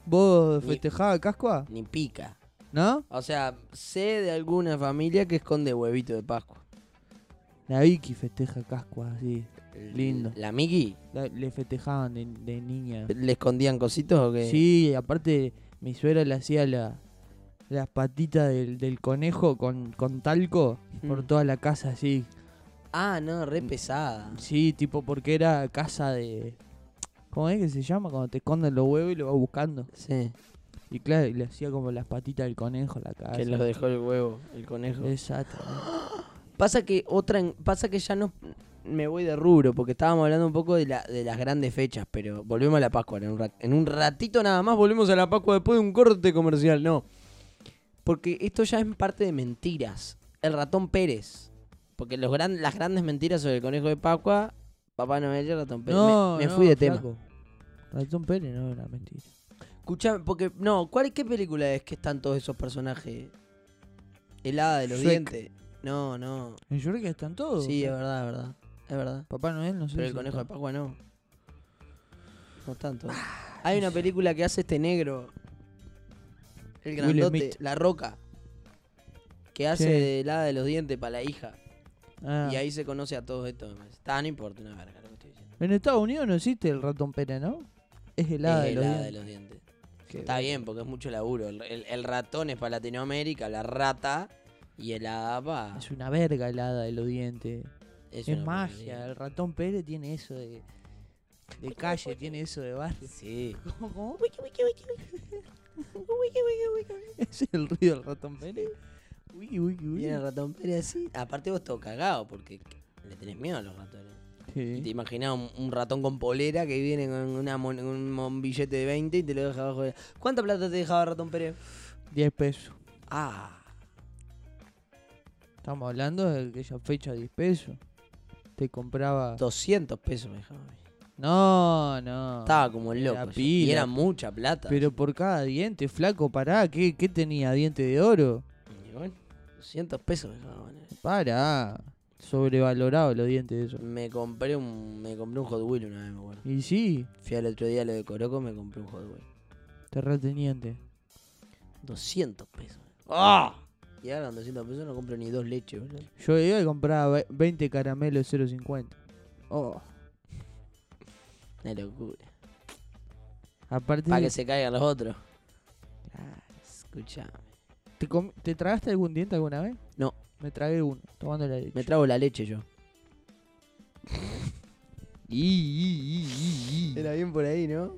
[SPEAKER 4] ¿Vos festejabas Cascua?
[SPEAKER 3] Ni pica.
[SPEAKER 4] ¿No?
[SPEAKER 3] O sea, sé de alguna familia que esconde huevito de Pascua.
[SPEAKER 4] La Vicky festeja Cascua, sí. Lindo.
[SPEAKER 3] ¿La Miki?
[SPEAKER 4] La- le festejaban de, de niña.
[SPEAKER 3] ¿Le escondían cositos o qué?
[SPEAKER 4] Sí, aparte mi suegra le hacía la, las patitas del, del conejo con, con talco por
[SPEAKER 3] Mm.
[SPEAKER 4] toda la casa, así.
[SPEAKER 3] Ah, no, re pesada.
[SPEAKER 4] Sí, tipo porque era casa de... ¿Cómo es que se llama? Cuando te esconden los huevos y lo vas buscando.
[SPEAKER 3] Sí,
[SPEAKER 4] Y claro, y le hacía como las patitas del conejo a la casa.
[SPEAKER 3] que los dejó el huevo, el conejo.
[SPEAKER 4] Exacto. [GASPS]
[SPEAKER 3] Pasa que otra, pasa que ya no me voy de rubro, porque estábamos hablando un poco de, la, de las grandes fechas, pero volvemos a la Pascua. En un, rat- en un ratito nada más volvemos a la Pascua después de un corte comercial, no. Porque esto ya es parte de mentiras. El ratón Pérez. Porque los gran, las grandes mentiras sobre el conejo de Pascua, Papá Noel y el ratón Pérez.
[SPEAKER 4] No,
[SPEAKER 3] me, me
[SPEAKER 4] no,
[SPEAKER 3] fui de tema.
[SPEAKER 4] Ratón Pérez no era mentira.
[SPEAKER 3] Escuchame, porque, no, ¿cuál, ¿qué película es que están todos esos personajes? El hada de los
[SPEAKER 4] Shrek.
[SPEAKER 3] dientes. No, no.
[SPEAKER 4] En Shrek están todos.
[SPEAKER 3] Sí, es verdad, es verdad. Es verdad.
[SPEAKER 4] Papá Noel no sé.
[SPEAKER 3] Pero el conejo de. Pascua no. No tanto. Hay una película que hace este negro. El grandote,
[SPEAKER 4] Smith.
[SPEAKER 3] La Roca. Que hace
[SPEAKER 4] Sí.
[SPEAKER 3] de helada de los dientes para la hija.
[SPEAKER 4] Ah.
[SPEAKER 3] Y ahí se conoce a todos estos. parece. Está, no importa una verga lo que estoy diciendo.
[SPEAKER 4] En Estados Unidos no existe el ratón Pérez, ¿no? Es helada
[SPEAKER 3] es
[SPEAKER 4] de los
[SPEAKER 3] helada
[SPEAKER 4] dientes.
[SPEAKER 3] de los dientes. Está bien, porque es mucho laburo. El, el- el ratón es para Latinoamérica, la rata y el hada pa-
[SPEAKER 4] Es una verga helada de los dientes.
[SPEAKER 3] es una
[SPEAKER 4] magia.
[SPEAKER 3] porquería.
[SPEAKER 4] El ratón Pérez tiene eso de, de calle, tiene eso de barrio.
[SPEAKER 3] Sí. [LAUGHS]
[SPEAKER 4] ¿Cómo, cómo? ¿Es el ruido del ratón Pérez? Uy.
[SPEAKER 3] Viene el ratón Pérez así. Aparte vos todo cagado porque le tenés miedo a los ratones. Te imaginás un, un ratón con polera que viene con una mon- un, mon- billete de 20 y te lo deja abajo de... ¿Cuánta plata te dejaba ratón Pérez?
[SPEAKER 4] 10 pesos.
[SPEAKER 3] Ah,
[SPEAKER 4] Estamos hablando de aquella fecha 10 pesos. Te compraba.
[SPEAKER 3] 200 pesos me dejaba.
[SPEAKER 4] No, no.
[SPEAKER 3] Estaba como
[SPEAKER 4] era
[SPEAKER 3] loco. yo. Y era mucha plata.
[SPEAKER 4] Pero por cada diente, flaco, pará. ¿Qué, qué tenía? ¿Diente de oro?
[SPEAKER 3] Y bueno, 200 pesos me dejaban. eh.
[SPEAKER 4] Sobrevalorado los dientes de eso.
[SPEAKER 3] Me compré un me compré un Hot Wheel una vez, me acuerdo.
[SPEAKER 4] Y sí,
[SPEAKER 3] Fui al otro día a lo de Coroco, me compré un Hot Wheel.
[SPEAKER 4] terrateniente.
[SPEAKER 3] 200 pesos. ¡Ah! Y ahora con 200 pesos no compro ni dos leches, boludo.
[SPEAKER 4] Yo iba y compraba ve- 20 caramelos de 0.50. Oh,
[SPEAKER 3] Una locura.
[SPEAKER 4] aparte.
[SPEAKER 3] Para que se caigan los otros.
[SPEAKER 4] Ah,
[SPEAKER 3] Escuchame.
[SPEAKER 4] ¿Te, com- ¿Te tragaste algún diente alguna vez?
[SPEAKER 3] No.
[SPEAKER 4] Me tragué uno, tomando la leche.
[SPEAKER 3] Me trago la leche yo. [LAUGHS] Era bien por ahí, ¿no?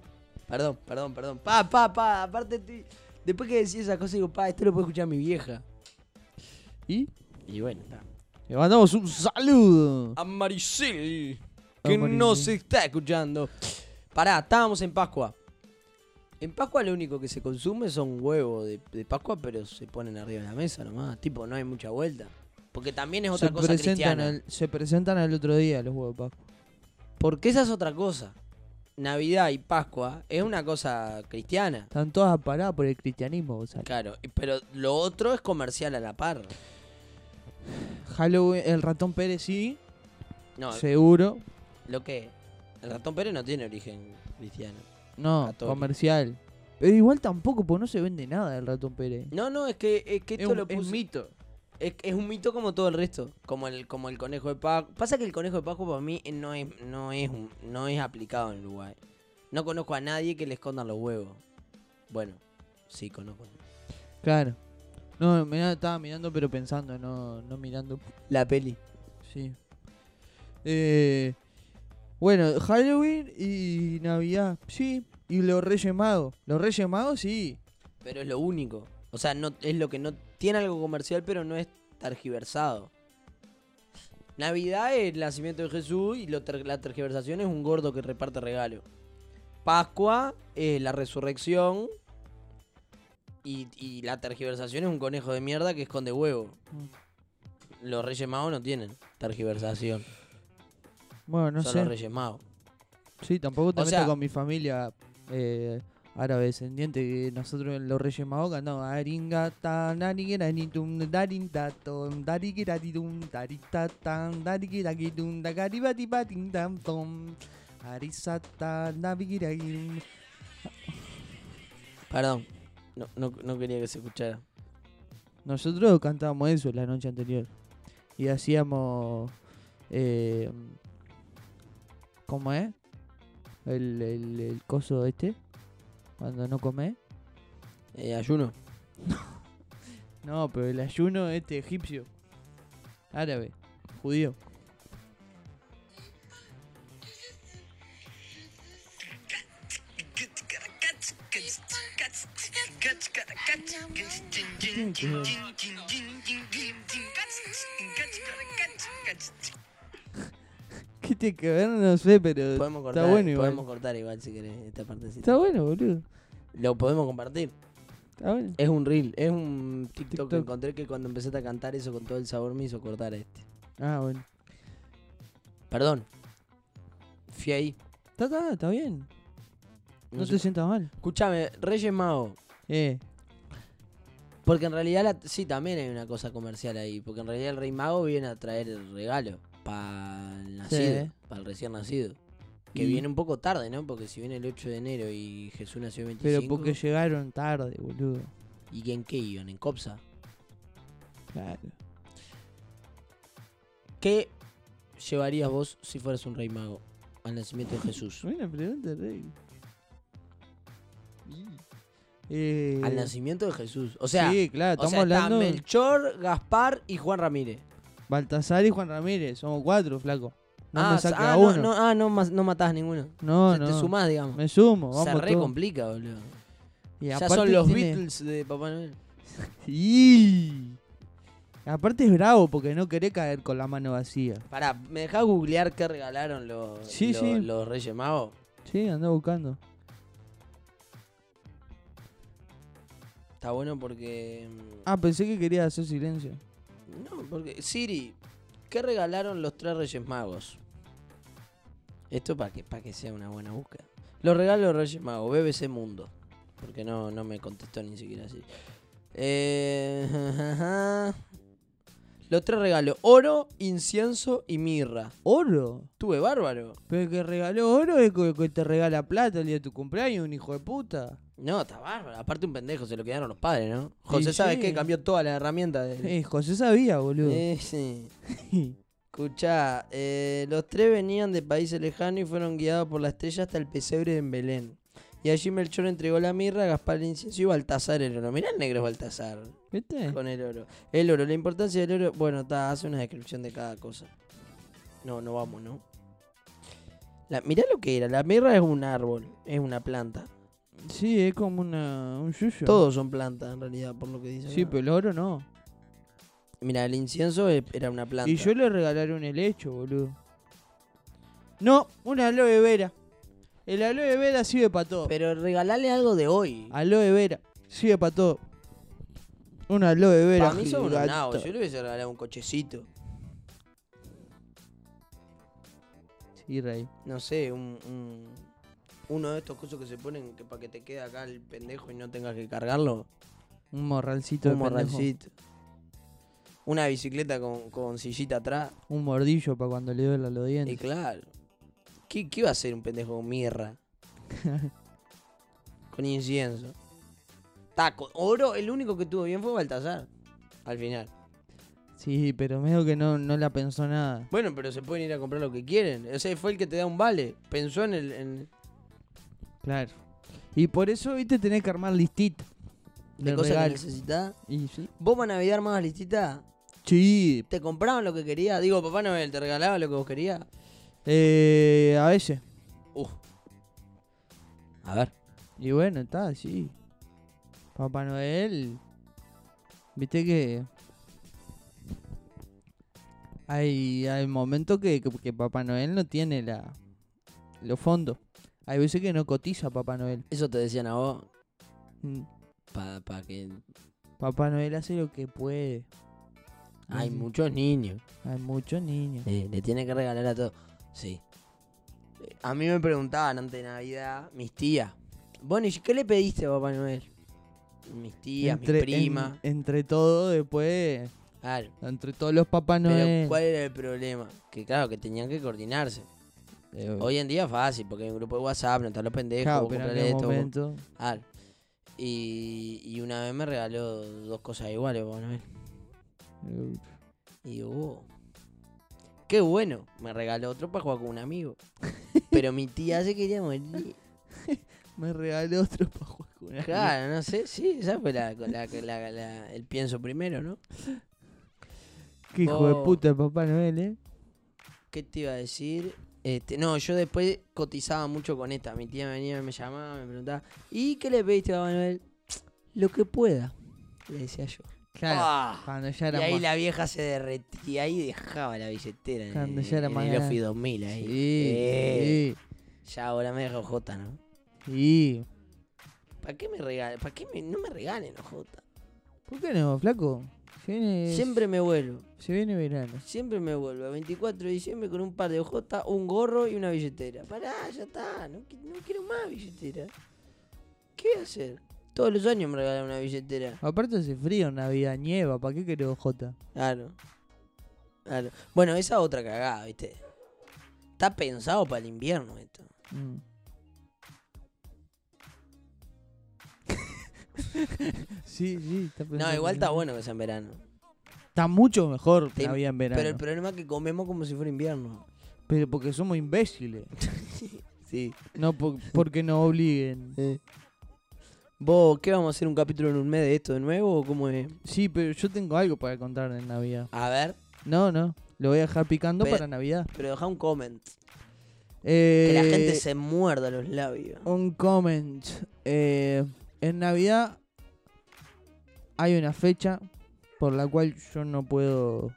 [SPEAKER 3] Perdón, perdón, perdón. Pa, pa, pa. Aparte, estoy- después que decís esa cosa, digo, pa, esto lo puede escuchar mi vieja.
[SPEAKER 4] ¿Y?
[SPEAKER 3] Y bueno, está.
[SPEAKER 4] Le mandamos un saludo.
[SPEAKER 3] A Maricel,
[SPEAKER 4] A
[SPEAKER 3] que
[SPEAKER 4] Maricel.
[SPEAKER 3] no se está escuchando. Pará, estábamos en Pascua. En Pascua lo único que se consume son huevos de, de Pascua, pero se ponen arriba de la mesa nomás. Tipo, no hay mucha vuelta. Porque también es otra
[SPEAKER 4] se,
[SPEAKER 3] cosa cristiana.
[SPEAKER 4] al, se presentan al otro día los huevos de Pascua.
[SPEAKER 3] Porque esa es otra cosa. Navidad y Pascua es una cosa cristiana.
[SPEAKER 4] Están todas paradas por el cristianismo, Gonzalo.
[SPEAKER 3] Claro, pero lo otro es comercial a la par.
[SPEAKER 4] Halloween, el ratón Pérez sí,
[SPEAKER 3] No,
[SPEAKER 4] seguro.
[SPEAKER 3] lo que el ratón Pérez no tiene origen cristiano.
[SPEAKER 4] No, comercial. Pero igual tampoco, porque no se vende nada del ratón Pérez.
[SPEAKER 3] No, no, es que, es que
[SPEAKER 4] Es
[SPEAKER 3] esto
[SPEAKER 4] un,
[SPEAKER 3] lo
[SPEAKER 4] es mito.
[SPEAKER 3] Es, es un mito como todo el resto, como el como el conejo de Pascua. Pasa que el conejo de Pascua para mí no es no es un- no es aplicado en Uruguay. No conozco a nadie que le escondan los huevos. Bueno, sí conozco.
[SPEAKER 4] Claro. No, mirá, estaba mirando pero pensando, no, no mirando.
[SPEAKER 3] La peli.
[SPEAKER 4] Sí. Eh, bueno, Halloween y Navidad, sí. Y los Reyes Magos. Los Reyes Magos, sí.
[SPEAKER 3] Pero es lo único. O sea, no es lo que no tiene algo comercial, pero no es tergiversado. Navidad es el nacimiento de Jesús y lo ter- la tergiversación es un gordo que reparte regalo. Pascua es la resurrección y, y la tergiversación es un conejo de mierda que esconde huevo. Los Reyes Magos no tienen tergiversación.
[SPEAKER 4] Bueno, no
[SPEAKER 3] son
[SPEAKER 4] sé.
[SPEAKER 3] los Reyes Magos.
[SPEAKER 4] Sí, tampoco te
[SPEAKER 3] O
[SPEAKER 4] metas
[SPEAKER 3] sea-
[SPEAKER 4] con mi familia eh, árabe descendiente. Que nosotros en los Reyes Magos cantamos Aringata, narigiranitum, darintatom, darigiraditum, daritatam, darigiragitum, dagaribatibatim, tam, tom, arisata, navigiragitum.
[SPEAKER 3] Perdón, no, no, no quería que se escuchara.
[SPEAKER 4] Nosotros cantábamos eso la noche anterior. Y hacíamos. Eh, ¿Cómo es? El, el, el coso este. Cuando no come.
[SPEAKER 3] Eh, ayuno. [LAUGHS]
[SPEAKER 4] No, pero el ayuno este egipcio. Árabe. Judío. ¿Qué tiene que ver? No sé, pero
[SPEAKER 3] Podemos cortar,
[SPEAKER 4] está bueno igual.
[SPEAKER 3] podemos cortar igual si querés esta partecita.
[SPEAKER 4] Está bueno, boludo.
[SPEAKER 3] Lo podemos compartir.
[SPEAKER 4] Está bueno.
[SPEAKER 3] Es un reel, es un TikTok, que encontré que cuando empezaste a cantar eso con todo el sabor me hizo cortar este.
[SPEAKER 4] Ah, bueno.
[SPEAKER 3] Perdón. Fui ahí.
[SPEAKER 4] Está, está, está bien. No,
[SPEAKER 3] sé.
[SPEAKER 4] te sientas mal.
[SPEAKER 3] Escúchame, Reyes Mago.
[SPEAKER 4] Eh,
[SPEAKER 3] Porque en realidad la- sí, también hay una cosa comercial ahí. Porque en realidad el Rey Mago viene a traer el regalo para el nacido,
[SPEAKER 4] Sí.
[SPEAKER 3] para el recién nacido. Que
[SPEAKER 4] Y-
[SPEAKER 3] viene un poco tarde, ¿no? Porque si viene el 8 de enero y Jesús nació el 25.
[SPEAKER 4] pero porque llegaron tarde, boludo.
[SPEAKER 3] ¿Y en qué iban? ¿En Copsa?
[SPEAKER 4] Claro.
[SPEAKER 3] ¿Qué llevarías vos si fueras un Rey Mago al nacimiento de Jesús? [LAUGHS]
[SPEAKER 4] Buena pregunta, Rey. Eh,
[SPEAKER 3] Al nacimiento de Jesús. O sea,
[SPEAKER 4] sí, claro,
[SPEAKER 3] o está
[SPEAKER 4] hablando
[SPEAKER 3] Melchor, Gaspar y Juan Ramírez.
[SPEAKER 4] Baltasar y Juan Ramírez, somos cuatro, flaco. No
[SPEAKER 3] ah,
[SPEAKER 4] me
[SPEAKER 3] sa-
[SPEAKER 4] saques
[SPEAKER 3] ah,
[SPEAKER 4] a
[SPEAKER 3] no,
[SPEAKER 4] uno.
[SPEAKER 3] no, ah, no, no matás ninguno.
[SPEAKER 4] No,
[SPEAKER 3] Se
[SPEAKER 4] no.
[SPEAKER 3] Te sumás, digamos.
[SPEAKER 4] Me sumo, vamos
[SPEAKER 3] Se re complica, boludo.
[SPEAKER 4] Y
[SPEAKER 3] Ya son los
[SPEAKER 4] tiene-
[SPEAKER 3] Beatles de Papá Noel. [LAUGHS]
[SPEAKER 4] Sí. Aparte es bravo porque no querés caer con la mano vacía.
[SPEAKER 3] Pará, ¿me dejás googlear qué regalaron los,
[SPEAKER 4] Sí,
[SPEAKER 3] los,
[SPEAKER 4] sí.
[SPEAKER 3] los Reyes Magos?
[SPEAKER 4] Sí, anda buscando.
[SPEAKER 3] Está bueno porque... mm,
[SPEAKER 4] Ah, pensé que quería hacer silencio.
[SPEAKER 3] No, porque... Siri, ¿qué regalaron los tres Reyes Magos? Esto para que, para que sea una buena búsqueda. Los regalos Reyes Magos, BBC Mundo. Porque no, no me contestó ni siquiera así. Eh, [LAUGHS] los tres regalos, oro, incienso y mirra.
[SPEAKER 4] ¿Oro?
[SPEAKER 3] Tuve bárbaro.
[SPEAKER 4] Pero el que regaló oro es el que te regala plata el día de tu cumpleaños, un hijo de puta.
[SPEAKER 3] No, está bárbaro. Aparte un pendejo, se lo quedaron los padres, ¿no? José,
[SPEAKER 4] Y
[SPEAKER 3] ¿sabes
[SPEAKER 4] sí.
[SPEAKER 3] qué? Cambió toda la herramienta de...
[SPEAKER 4] Eh, José sabía, boludo.
[SPEAKER 3] Eh, sí. Escuchá, eh, los tres venían de países lejanos y fueron guiados por la estrella hasta el pesebre en Belén. Y allí Melchor entregó la mirra, Gaspar el incienso y Baltasar el oro. Mirá el negro Baltasar
[SPEAKER 4] ¿Viste?
[SPEAKER 3] con el oro. El oro, la importancia del oro. Bueno, está, hace una descripción de cada cosa. No, no vamos, ¿no? La, mirá lo que era. La mirra es un árbol, es una planta.
[SPEAKER 4] Sí, es como una, un yuyo.
[SPEAKER 3] Todos son plantas en realidad, por lo que dice.
[SPEAKER 4] Sí,
[SPEAKER 3] acá.
[SPEAKER 4] pero el oro no.
[SPEAKER 3] Mira, el incienso era una planta.
[SPEAKER 4] Y yo le regalaré un helecho, boludo. No, una aloe vera. El aloe vera sirve para todo.
[SPEAKER 3] Pero regalarle algo de hoy.
[SPEAKER 4] Aloe vera sirve para todo. Una aloe vera.
[SPEAKER 3] Para mí son unos nabos. Yo le hubiese regalado un cochecito.
[SPEAKER 4] Sí, rey.
[SPEAKER 3] No sé, un, un- uno de estos cosas que se ponen que para que te quede acá el pendejo y no tengas que cargarlo.
[SPEAKER 4] Un morralcito
[SPEAKER 3] un
[SPEAKER 4] de pendejo.
[SPEAKER 3] morralcito. Una bicicleta con, con sillita atrás.
[SPEAKER 4] Un mordillo para cuando le duela los
[SPEAKER 3] Y
[SPEAKER 4] dientes.
[SPEAKER 3] claro. ¿Qué, qué iba a hacer un pendejo con mirra? [LAUGHS] con incienso. Taco. Oro, el único que tuvo bien fue Baltasar. Al final.
[SPEAKER 4] Sí, pero medio que no, no la pensó nada.
[SPEAKER 3] Bueno, pero se pueden ir a comprar lo que quieren. O sea, fue el que te da un vale. Pensó en el. en-
[SPEAKER 4] Claro. Y por eso, viste, tenés que armar listita.
[SPEAKER 3] de cosas que necesitas.
[SPEAKER 4] Sí.
[SPEAKER 3] ¿Vos para Navidad más listita?
[SPEAKER 4] Sí.
[SPEAKER 3] ¿Te compraban lo que querías? Digo, Papá Noel, ¿te regalaba lo que vos querías?
[SPEAKER 4] Eh, a veces.
[SPEAKER 3] Uf. A ver.
[SPEAKER 4] Y bueno, está, sí. Papá Noel. Viste que. Hay, hay momentos que, que, que Papá Noel no tiene la los fondos. Hay veces que no cotiza Papá Noel.
[SPEAKER 3] Eso te decían a vos.
[SPEAKER 4] Mm,
[SPEAKER 3] Para que.
[SPEAKER 4] Papá Noel hace lo que puede.
[SPEAKER 3] Hay muchos niños.
[SPEAKER 4] Hay muchos niños.
[SPEAKER 3] Eh, le tiene que regalar a todos. Sí. A mí me preguntaban antes de Navidad, mis tías. Bueno, ¿y qué le pediste a Papá Noel? Mis tías,
[SPEAKER 4] entre,
[SPEAKER 3] mi prima.
[SPEAKER 4] en- entre todo, después,
[SPEAKER 3] Claro.
[SPEAKER 4] entre todos los
[SPEAKER 3] Pero
[SPEAKER 4] Noel.
[SPEAKER 3] ¿cuál era el problema? Que claro, que tenían que coordinarse.
[SPEAKER 4] Eh,
[SPEAKER 3] Hoy en día es fácil, porque hay un grupo de WhatsApp, no están los pendejos,
[SPEAKER 4] claro,
[SPEAKER 3] vos
[SPEAKER 4] pero en
[SPEAKER 3] esto, vos-
[SPEAKER 4] momento.
[SPEAKER 3] Y, y una vez me regaló dos cosas iguales, Papá Noel.
[SPEAKER 4] eh,
[SPEAKER 3] Y digo, "Oh, qué bueno. Me regaló otro para jugar con un amigo. [LAUGHS] Pero mi tía se quería morir. [LAUGHS]
[SPEAKER 4] Me regaló otro para jugar con una
[SPEAKER 3] Claro, no sé, sí, esa fue la, la- la- la- el pienso primero, ¿no?
[SPEAKER 4] Qué hijo de
[SPEAKER 3] Vos-
[SPEAKER 4] puta Papá Noel, eh.
[SPEAKER 3] ¿Qué te iba a decir? Este, no, yo después cotizaba mucho con esta. Mi tía venía, me llamaba, me preguntaba, ¿y qué le pediste a Manuel? Lo que pueda, le decía yo.
[SPEAKER 4] Claro.
[SPEAKER 3] Ah,
[SPEAKER 4] Cuando ya
[SPEAKER 3] y
[SPEAKER 4] era
[SPEAKER 3] ahí
[SPEAKER 4] más.
[SPEAKER 3] la vieja se derretía y dejaba la billetera en,
[SPEAKER 4] Cuando
[SPEAKER 3] el-
[SPEAKER 4] ya era
[SPEAKER 3] en
[SPEAKER 4] más
[SPEAKER 3] el. Office 2000 ahí.
[SPEAKER 4] Sí,
[SPEAKER 3] Eh, Ya ahora me deja J, ¿no?
[SPEAKER 4] sí, sí.
[SPEAKER 3] ¿Para qué me regalen? ¿Para qué me- no me regalen OJ?
[SPEAKER 4] ¿Por qué no, flaco? Viene,
[SPEAKER 3] Siempre me vuelvo.
[SPEAKER 4] se viene verano.
[SPEAKER 3] Siempre me vuelvo. El 24 de diciembre con un par de OJ, un gorro y una billetera. Pará, ya está. No, qui- no quiero más billetera. ¿Qué voy a hacer? Todos los años me regalan una billetera.
[SPEAKER 4] Aparte hace frío, Navidad, nieva, ¿para qué querés Jota?
[SPEAKER 3] Claro. Claro. Bueno, esa otra cagada, ¿viste? Está pensado para el invierno esto.
[SPEAKER 4] Mm. Sí, sí, está
[SPEAKER 3] No, igual
[SPEAKER 4] que-
[SPEAKER 3] está bueno que sea en verano.
[SPEAKER 4] Está mucho mejor
[SPEAKER 3] Te-
[SPEAKER 4] Navidad en verano.
[SPEAKER 3] Pero el problema es que comemos como si fuera invierno.
[SPEAKER 4] Pero porque somos imbéciles. [LAUGHS]
[SPEAKER 3] Sí.
[SPEAKER 4] No por- porque nos obliguen. [LAUGHS]
[SPEAKER 3] ¿Vos qué vamos a hacer un capítulo en un mes de esto de nuevo o cómo es?
[SPEAKER 4] Sí, pero yo tengo algo para contar en Navidad.
[SPEAKER 3] A ver,
[SPEAKER 4] No, no. Lo voy a dejar picando
[SPEAKER 3] Pero-
[SPEAKER 4] para Navidad.
[SPEAKER 3] pero deja un comment.
[SPEAKER 4] Eh,
[SPEAKER 3] Que la gente se muerda los labios.
[SPEAKER 4] Un comment. Eh, en Navidad hay una fecha por la cual yo no puedo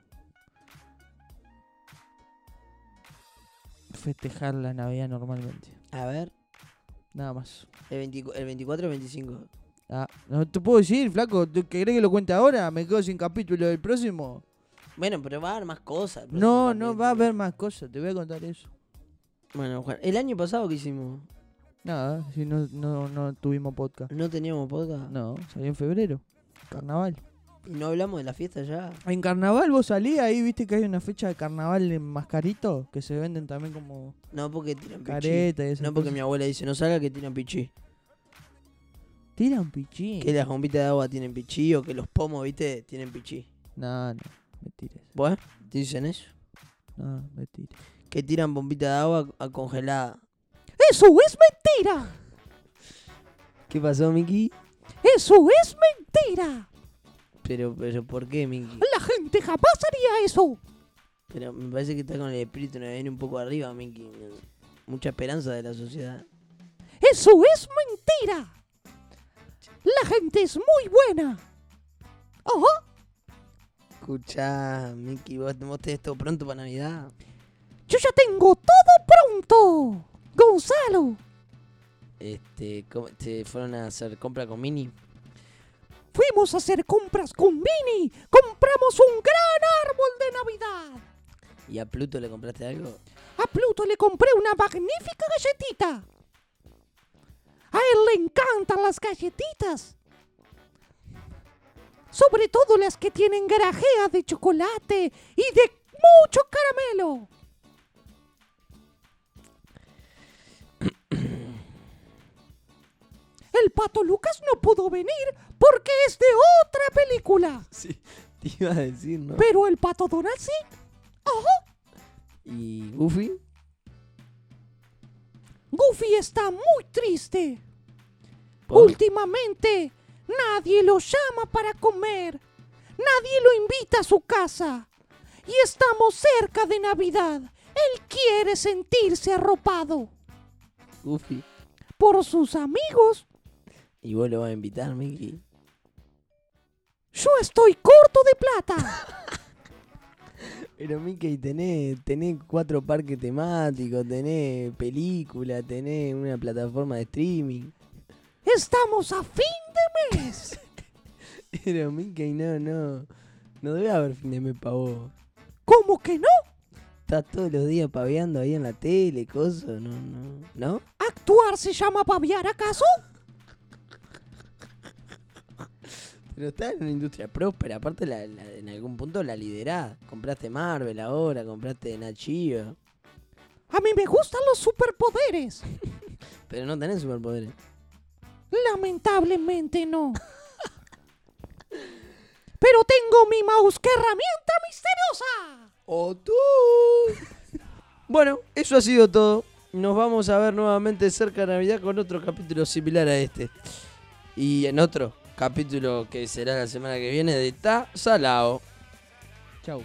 [SPEAKER 4] festejar la Navidad normalmente.
[SPEAKER 3] A ver,
[SPEAKER 4] Nada más.
[SPEAKER 3] el, 24 el 24 o el 25.
[SPEAKER 4] Ah, no te puedo decir, flaco. ¿Tú ¿Querés que lo cuente ahora? ¿Me quedo sin capítulo del próximo?
[SPEAKER 3] Bueno, pero va a haber más cosas.
[SPEAKER 4] No, no va a haber más cosas. Te voy a contar eso.
[SPEAKER 3] Bueno, Juan, el año pasado que hicimos,
[SPEAKER 4] Nada, si no, no, no tuvimos podcast.
[SPEAKER 3] no teníamos podcast.
[SPEAKER 4] No, salió en febrero. Carnaval.
[SPEAKER 3] Y no hablamos de la fiesta ya.
[SPEAKER 4] En carnaval vos salías ahí, viste que hay una fecha de carnaval en mascarito que se venden también como
[SPEAKER 3] No porque tiran pichí.
[SPEAKER 4] careta y esas
[SPEAKER 3] No porque
[SPEAKER 4] cosas.
[SPEAKER 3] mi abuela dice, no salga que tiran pichí.
[SPEAKER 4] Tiran pichín.
[SPEAKER 3] Que las bombitas de agua tienen pichí o que los pomos, viste, tienen pichí.
[SPEAKER 4] No, no, mentiras.
[SPEAKER 3] ¿Vos? ¿Te dicen eso?
[SPEAKER 4] No, mentiras.
[SPEAKER 3] Que tiran bombitas de agua a congelada.
[SPEAKER 4] ¡Eso es mentira!
[SPEAKER 3] ¿Qué pasó, Miki?
[SPEAKER 4] ¡Eso es mentira!
[SPEAKER 3] Pero, pero, ¿por qué, Miki?
[SPEAKER 4] La gente jamás haría eso.
[SPEAKER 3] Pero me parece que está con el espíritu viene un poco arriba, Miki. Mucha esperanza de la sociedad.
[SPEAKER 4] ¡Eso es mentira! La gente es muy buena. Ajá.
[SPEAKER 3] Escucha, Miki, vos, vos tenés todo pronto para Navidad.
[SPEAKER 4] Yo ya tengo todo pronto. Gonzalo.
[SPEAKER 3] Este, ¿cómo- ¿te fueron a hacer compra con Mini?
[SPEAKER 4] Fuimos a hacer compras con Mini. Compramos un gran árbol de Navidad.
[SPEAKER 3] ¿Y a Pluto le compraste algo?
[SPEAKER 4] A Pluto le compré una magnífica galletita. A él le encantan las galletitas. Sobre todo las que tienen grajea de chocolate y de mucho caramelo. El pato Lucas no pudo venir porque es de otra película.
[SPEAKER 3] Sí, te iba a decir, ¿no?
[SPEAKER 4] Pero el pato Donald sí. Ajá.
[SPEAKER 3] ¿Y Goofy?
[SPEAKER 4] Goofy está muy triste.
[SPEAKER 3] ¿Por?
[SPEAKER 4] Últimamente, nadie lo llama para comer. Nadie lo invita a su casa. Y estamos cerca de Navidad. Él quiere sentirse arropado
[SPEAKER 3] Goofy.
[SPEAKER 4] por sus amigos.
[SPEAKER 3] ¿Y vos lo vas a invitar, Miki?
[SPEAKER 4] Yo estoy corto de plata. [LAUGHS]
[SPEAKER 3] Pero Mickey, tenés, tenés cuatro parques temáticos, tenés película, tenés una plataforma de streaming.
[SPEAKER 4] Estamos a fin de mes. [LAUGHS]
[SPEAKER 3] Pero Mickey, no, no. No debe haber fin de mes para vos.
[SPEAKER 4] ¿Cómo que no?
[SPEAKER 3] estás todos los días paveando ahí en la tele, cosas, no, no, ¿no?
[SPEAKER 5] ¿Actuar se llama paviar acaso?
[SPEAKER 3] Pero estás en una industria próspera, aparte la, la- en algún punto la liderás. Compraste Marvel ahora, compraste Nachio,
[SPEAKER 5] A mí me gustan los superpoderes. [LAUGHS]
[SPEAKER 3] pero no tenés superpoderes.
[SPEAKER 5] Lamentablemente no. [LAUGHS] Pero tengo mi mouse, que herramienta misteriosa.
[SPEAKER 3] ¡O tú! [LAUGHS] bueno, eso ha sido todo. Nos vamos a ver nuevamente cerca de Navidad con otro capítulo similar a este. Y en otro capítulo que será la semana que viene de Ta Salao.
[SPEAKER 5] Chau.